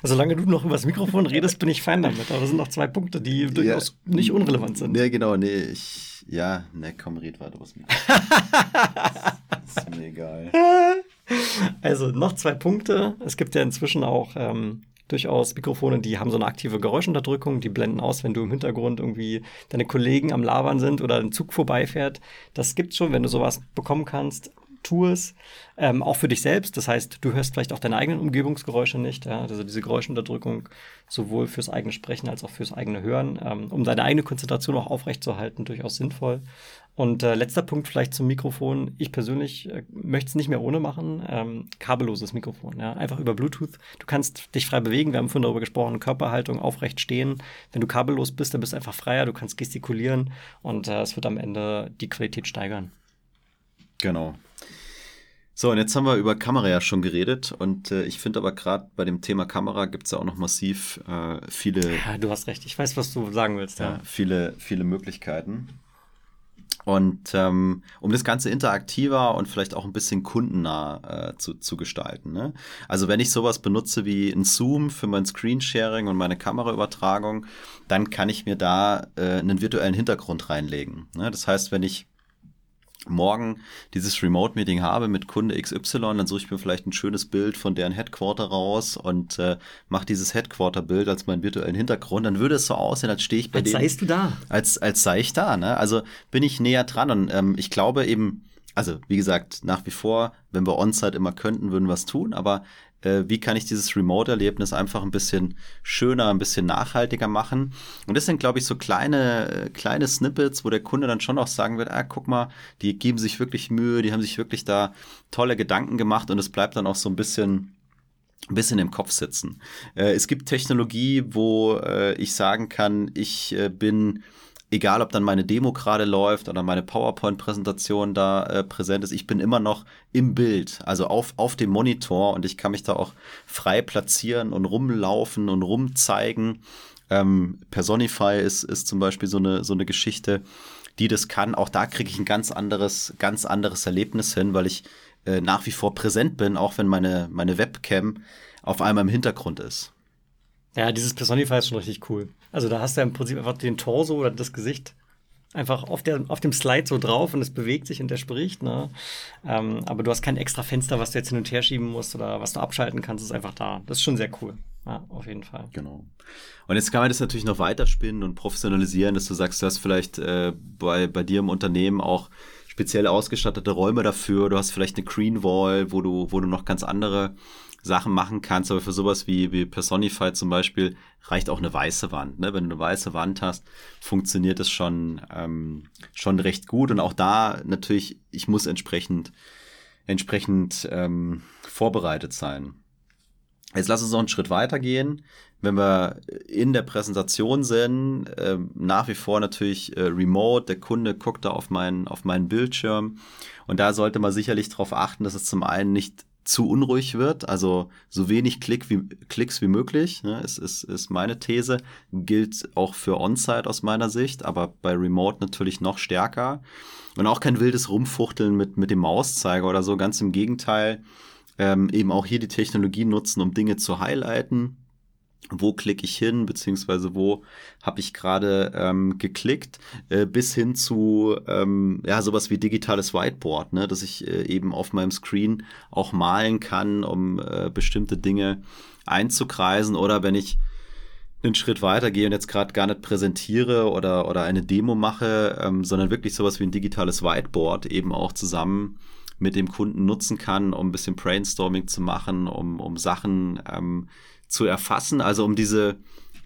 Solange du noch über das Mikrofon redest, bin ich fein damit. Aber das sind noch zwei Punkte, die durchaus ja, nicht unrelevant sind. Nee, genau, nee, ich, ja, ne, komm, red weiter Mikrofon. das ist mir egal. Also, noch zwei Punkte. Es gibt ja inzwischen auch ähm, durchaus Mikrofone, die haben so eine aktive Geräuschunterdrückung, die blenden aus, wenn du im Hintergrund irgendwie deine Kollegen am Labern sind oder ein Zug vorbeifährt. Das gibt's schon, wenn du sowas bekommen kannst tu es. Ähm, auch für dich selbst. Das heißt, du hörst vielleicht auch deine eigenen Umgebungsgeräusche nicht. Ja? Also diese Geräuschunterdrückung sowohl fürs eigene Sprechen als auch fürs eigene Hören, ähm, um deine eigene Konzentration auch aufrechtzuerhalten, durchaus sinnvoll. Und äh, letzter Punkt vielleicht zum Mikrofon. Ich persönlich äh, möchte es nicht mehr ohne machen. Ähm, kabelloses Mikrofon, ja. Einfach über Bluetooth. Du kannst dich frei bewegen. Wir haben vorhin darüber gesprochen, Körperhaltung, aufrecht stehen. Wenn du kabellos bist, dann bist du einfach freier. Du kannst gestikulieren und äh, es wird am Ende die Qualität steigern. Genau. So, und jetzt haben wir über Kamera ja schon geredet und äh, ich finde aber gerade bei dem Thema Kamera gibt es ja auch noch massiv äh, viele. Ja, du hast recht. Ich weiß, was du sagen willst. Ja, ja viele, viele Möglichkeiten. Und ähm, um das Ganze interaktiver und vielleicht auch ein bisschen kundennah äh, zu, zu gestalten. Ne? Also wenn ich sowas benutze wie ein Zoom für mein Screensharing und meine Kameraübertragung, dann kann ich mir da äh, einen virtuellen Hintergrund reinlegen. Ne? Das heißt, wenn ich morgen dieses Remote-Meeting habe mit Kunde XY, dann suche ich mir vielleicht ein schönes Bild von deren Headquarter raus und äh, mache dieses Headquarter-Bild als meinen virtuellen Hintergrund. Dann würde es so aussehen, als stehe ich bei als denen. Als seist du da. Als, als sei ich da. Ne? Also bin ich näher dran. Und ähm, ich glaube eben, also wie gesagt, nach wie vor, wenn wir On-Site immer könnten, würden wir es tun, aber äh, wie kann ich dieses Remote-Erlebnis einfach ein bisschen schöner, ein bisschen nachhaltiger machen. Und das sind, glaube ich, so kleine, äh, kleine Snippets, wo der Kunde dann schon auch sagen wird, ah, guck mal, die geben sich wirklich Mühe, die haben sich wirklich da tolle Gedanken gemacht und es bleibt dann auch so ein bisschen ein bisschen im Kopf sitzen. Äh, es gibt Technologie, wo ich sagen kann, ich bin egal ob dann meine Demo gerade läuft oder meine PowerPoint-Präsentation da äh, präsent ist, ich bin immer noch im Bild, also auf, auf dem Monitor und ich kann mich da auch frei platzieren und rumlaufen und rumzeigen. Ähm, Personify ist, ist zum Beispiel so eine, so eine Geschichte, die das kann. Auch da kriege ich ein ganz anderes, ganz anderes Erlebnis hin, weil ich äh, nach wie vor präsent bin, auch wenn meine, meine Webcam auf einmal im Hintergrund ist. Ja, dieses Personify ist schon richtig cool. Also da hast du ja im Prinzip einfach den Torso oder das Gesicht einfach auf, der, auf dem Slide so drauf und es bewegt sich und der spricht. Ne? Ähm, aber du hast kein extra Fenster, was du jetzt hin und her schieben musst oder was du abschalten kannst, ist einfach da. Das ist schon sehr cool. Ja, auf jeden Fall. Genau. Und jetzt kann man das natürlich noch weiterspinnen und professionalisieren, dass du sagst, du hast vielleicht äh, bei, bei dir im Unternehmen auch speziell ausgestattete Räume dafür. Du hast vielleicht eine Green Wall, wo du, wo du noch ganz andere Sachen machen kannst, aber für sowas wie, wie Personify zum Beispiel reicht auch eine weiße Wand. Ne? Wenn du eine weiße Wand hast, funktioniert es schon, ähm, schon recht gut. Und auch da natürlich, ich muss entsprechend, entsprechend ähm, vorbereitet sein. Jetzt lass uns noch einen Schritt weitergehen. Wenn wir in der Präsentation sind, äh, nach wie vor natürlich äh, remote, der Kunde guckt da auf meinen, auf meinen Bildschirm. Und da sollte man sicherlich darauf achten, dass es zum einen nicht zu unruhig wird, also so wenig Klick wie, Klicks wie möglich, ne, ist, ist, ist meine These, gilt auch für On-Site aus meiner Sicht, aber bei Remote natürlich noch stärker. Und auch kein wildes Rumfuchteln mit, mit dem Mauszeiger oder so, ganz im Gegenteil, ähm, eben auch hier die Technologie nutzen, um Dinge zu highlighten. Wo klicke ich hin, beziehungsweise wo habe ich gerade ähm, geklickt, äh, bis hin zu ähm, ja sowas wie digitales Whiteboard, ne, dass ich äh, eben auf meinem Screen auch malen kann, um äh, bestimmte Dinge einzukreisen oder wenn ich einen Schritt weiter gehe und jetzt gerade gar nicht präsentiere oder, oder eine Demo mache, ähm, sondern wirklich sowas wie ein digitales Whiteboard eben auch zusammen mit dem Kunden nutzen kann, um ein bisschen Brainstorming zu machen, um, um Sachen ähm, zu erfassen, also um diese,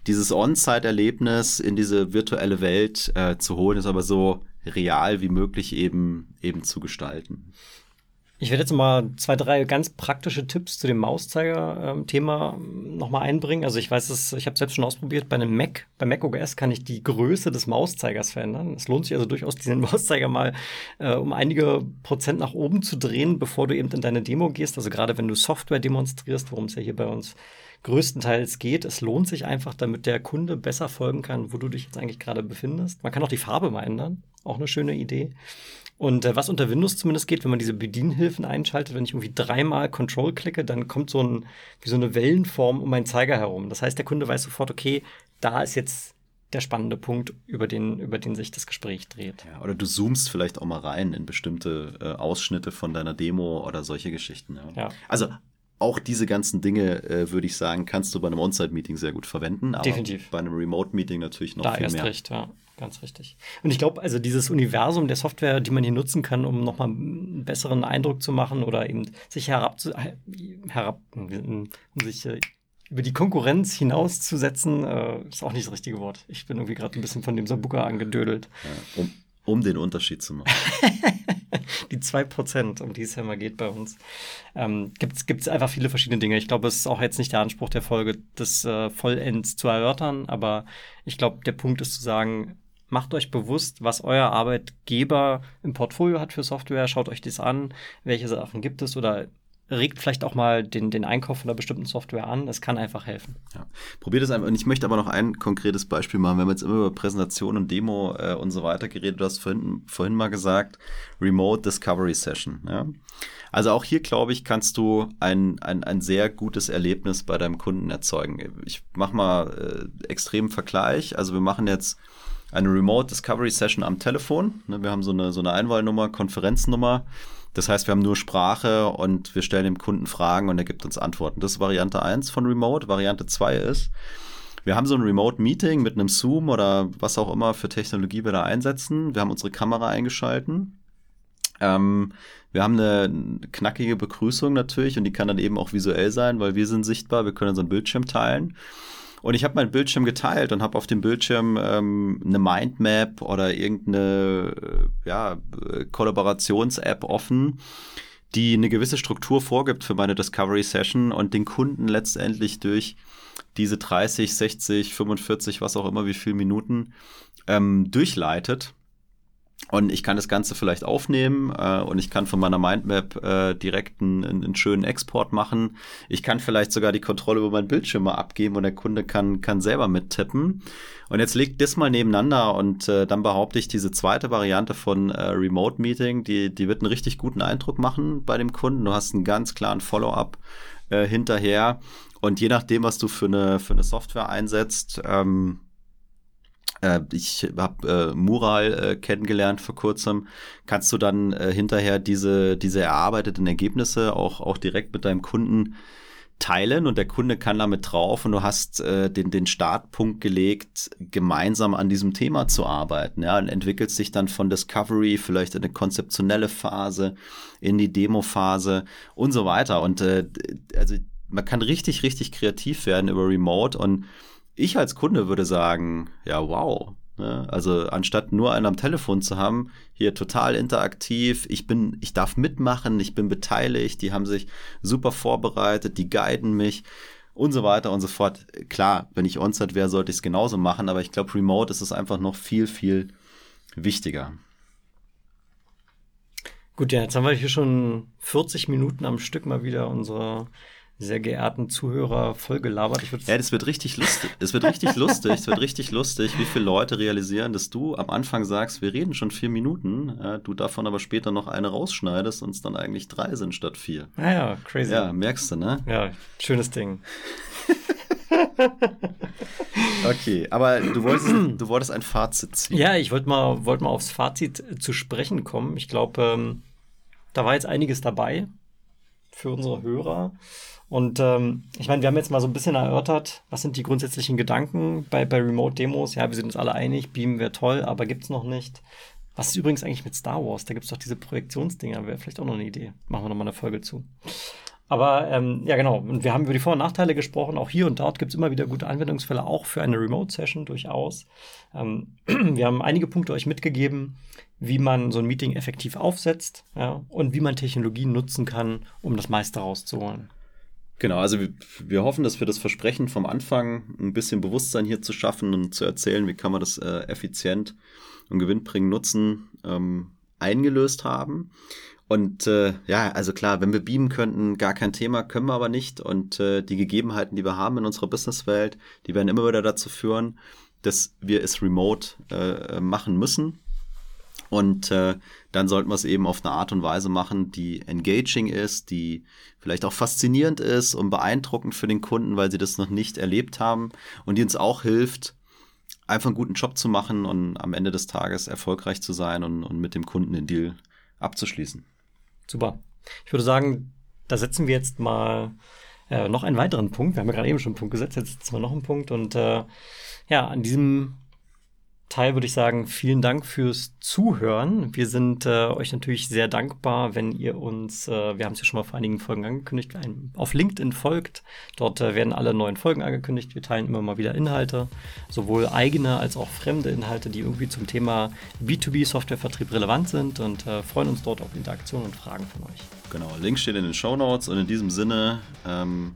dieses On-Site-Erlebnis in diese virtuelle Welt äh, zu holen, ist aber so real wie möglich eben, eben zu gestalten. Ich werde jetzt mal zwei, drei ganz praktische Tipps zu dem Mauszeiger-Thema ähm, nochmal einbringen. Also ich weiß es, ich habe selbst schon ausprobiert, bei einem Mac, bei Mac OS kann ich die Größe des Mauszeigers verändern. Es lohnt sich also durchaus, diesen Mauszeiger mal äh, um einige Prozent nach oben zu drehen, bevor du eben in deine Demo gehst. Also gerade wenn du Software demonstrierst, worum es ja hier bei uns größtenteils geht. Es lohnt sich einfach, damit der Kunde besser folgen kann, wo du dich jetzt eigentlich gerade befindest. Man kann auch die Farbe mal ändern. Auch eine schöne Idee. Und äh, was unter Windows zumindest geht, wenn man diese Bedienhilfen einschaltet, wenn ich irgendwie dreimal Control klicke, dann kommt so ein, wie so eine Wellenform um meinen Zeiger herum. Das heißt, der Kunde weiß sofort, okay, da ist jetzt der spannende Punkt, über den, über den sich das Gespräch dreht. Ja, oder du zoomst vielleicht auch mal rein in bestimmte äh, Ausschnitte von deiner Demo oder solche Geschichten. Ja. ja. Also auch diese ganzen Dinge, äh, würde ich sagen, kannst du bei einem On-Site-Meeting sehr gut verwenden. Aber Definitiv. bei einem Remote-Meeting natürlich noch da viel erst mehr. Recht, ja. Ganz richtig. Und ich glaube, also dieses Universum der Software, die man hier nutzen kann, um nochmal einen besseren Eindruck zu machen oder eben sich herab, zu, herab um sich äh, über die Konkurrenz hinauszusetzen, äh, ist auch nicht das richtige Wort. Ich bin irgendwie gerade ein bisschen von dem Sabuka angedödelt. Ja, um, um den Unterschied zu machen. die zwei Prozent, um die es ja mal geht bei uns. Ähm, Gibt es einfach viele verschiedene Dinge. Ich glaube, es ist auch jetzt nicht der Anspruch der Folge, das äh, vollends zu erörtern, aber ich glaube, der Punkt ist zu sagen, macht euch bewusst, was euer Arbeitgeber im Portfolio hat für Software, schaut euch das an, welche Sachen gibt es oder regt vielleicht auch mal den, den Einkauf von einer bestimmten Software an. Das kann einfach helfen. Ja. Probiert es einfach. Und ich möchte aber noch ein konkretes Beispiel machen. Wir haben jetzt immer über Präsentation und Demo äh, und so weiter geredet. Du hast vorhin, vorhin mal gesagt, Remote Discovery Session. Ja? Also auch hier, glaube ich, kannst du ein, ein, ein sehr gutes Erlebnis bei deinem Kunden erzeugen. Ich mache mal äh, extremen Vergleich. Also wir machen jetzt eine Remote Discovery Session am Telefon. Ne, wir haben so eine, so eine Einwahlnummer, Konferenznummer. Das heißt, wir haben nur Sprache und wir stellen dem Kunden Fragen und er gibt uns Antworten. Das ist Variante 1 von Remote. Variante 2 ist, wir haben so ein Remote-Meeting mit einem Zoom oder was auch immer für Technologie wir da einsetzen. Wir haben unsere Kamera eingeschalten. Ähm, wir haben eine knackige Begrüßung natürlich und die kann dann eben auch visuell sein, weil wir sind sichtbar, wir können unseren Bildschirm teilen. Und ich habe meinen Bildschirm geteilt und habe auf dem Bildschirm ähm, eine Mindmap oder irgendeine äh, ja, Kollaborations-App offen, die eine gewisse Struktur vorgibt für meine Discovery Session und den Kunden letztendlich durch diese 30, 60, 45, was auch immer, wie viele Minuten ähm, durchleitet und ich kann das Ganze vielleicht aufnehmen äh, und ich kann von meiner Mindmap äh, direkt einen, einen, schönen Export machen. Ich kann vielleicht sogar die Kontrolle über meinen Bildschirm mal abgeben und der Kunde kann, kann selber mittippen. Und jetzt legt das mal nebeneinander und äh, dann behaupte ich, diese zweite Variante von äh, Remote Meeting, die, die wird einen richtig guten Eindruck machen bei dem Kunden. Du hast einen ganz klaren Follow-up äh, hinterher. Und je nachdem, was du für eine, für eine Software einsetzt, ähm, äh, ich habe äh, Mural äh, kennengelernt vor kurzem. Kannst du dann äh, hinterher diese, diese erarbeiteten Ergebnisse auch, auch direkt mit deinem Kunden teilen und der Kunde kann damit drauf und du hast äh, den, den Startpunkt gelegt, gemeinsam an diesem Thema zu arbeiten. Ja, und entwickelst sich dann von Discovery vielleicht in eine konzeptionelle Phase, in die Demo-Phase und so weiter. Und äh, also man kann richtig, richtig kreativ werden über Remote und ich als Kunde würde sagen, ja, wow. Ne? Also anstatt nur einen am Telefon zu haben, hier total interaktiv, ich bin, ich darf mitmachen, ich bin beteiligt, die haben sich super vorbereitet, die guiden mich und so weiter und so fort. Klar, wenn ich on-site wäre, sollte ich es genauso machen, aber ich glaube, remote ist es einfach noch viel, viel wichtiger. Gut, ja, jetzt haben wir hier schon 40 Minuten am Stück mal wieder unsere sehr geehrten Zuhörer vollgelabert. Ich ja, das wird richtig lustig. Es wird richtig lustig. Es wird richtig lustig, wie viele Leute realisieren, dass du am Anfang sagst, wir reden schon vier Minuten, äh, du davon aber später noch eine rausschneidest und es dann eigentlich drei sind statt vier. Ah ja, crazy. Ja, merkst du, ne? Ja, schönes Ding. okay, aber du wolltest, du wolltest ein Fazit ziehen. Ja, ich wollte mal, wollt mal aufs Fazit zu sprechen kommen. Ich glaube, ähm, da war jetzt einiges dabei für unsere Hörer. Und ähm, ich meine, wir haben jetzt mal so ein bisschen erörtert, was sind die grundsätzlichen Gedanken bei, bei Remote-Demos. Ja, wir sind uns alle einig, Beam wäre toll, aber gibt es noch nicht. Was ist übrigens eigentlich mit Star Wars? Da gibt es doch diese Projektionsdinger, wäre vielleicht auch noch eine Idee. Machen wir noch mal eine Folge zu. Aber ähm, ja, genau. Und wir haben über die Vor- und Nachteile gesprochen. Auch hier und dort gibt es immer wieder gute Anwendungsfälle, auch für eine Remote-Session durchaus. Ähm, wir haben einige Punkte euch mitgegeben, wie man so ein Meeting effektiv aufsetzt ja, und wie man Technologien nutzen kann, um das meiste rauszuholen. Genau, also wir, wir, hoffen, dass wir das Versprechen vom Anfang ein bisschen Bewusstsein hier zu schaffen und zu erzählen, wie kann man das äh, effizient und gewinnbringend nutzen, ähm, eingelöst haben. Und äh, ja, also klar, wenn wir beamen könnten, gar kein Thema, können wir aber nicht. Und äh, die Gegebenheiten, die wir haben in unserer Businesswelt, die werden immer wieder dazu führen, dass wir es remote äh, machen müssen. Und äh, dann sollten wir es eben auf eine Art und Weise machen, die engaging ist, die vielleicht auch faszinierend ist und beeindruckend für den Kunden, weil sie das noch nicht erlebt haben und die uns auch hilft, einfach einen guten Job zu machen und am Ende des Tages erfolgreich zu sein und, und mit dem Kunden den Deal abzuschließen. Super. Ich würde sagen, da setzen wir jetzt mal äh, noch einen weiteren Punkt. Wir haben ja gerade eben schon einen Punkt gesetzt, jetzt setzen wir noch einen Punkt. Und äh, ja, an diesem Teil würde ich sagen, vielen Dank fürs Zuhören. Wir sind äh, euch natürlich sehr dankbar, wenn ihr uns, äh, wir haben es ja schon mal vor einigen Folgen angekündigt, ein, auf LinkedIn folgt. Dort äh, werden alle neuen Folgen angekündigt. Wir teilen immer mal wieder Inhalte, sowohl eigene als auch fremde Inhalte, die irgendwie zum Thema B2B-Softwarevertrieb relevant sind und äh, freuen uns dort auf Interaktion und Fragen von euch. Genau, Link steht in den Show Notes und in diesem Sinne ähm,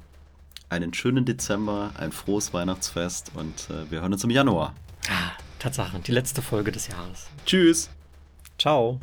einen schönen Dezember, ein frohes Weihnachtsfest und äh, wir hören uns im Januar. Ah. Tatsache, die letzte Folge des Jahres. Tschüss. Ciao.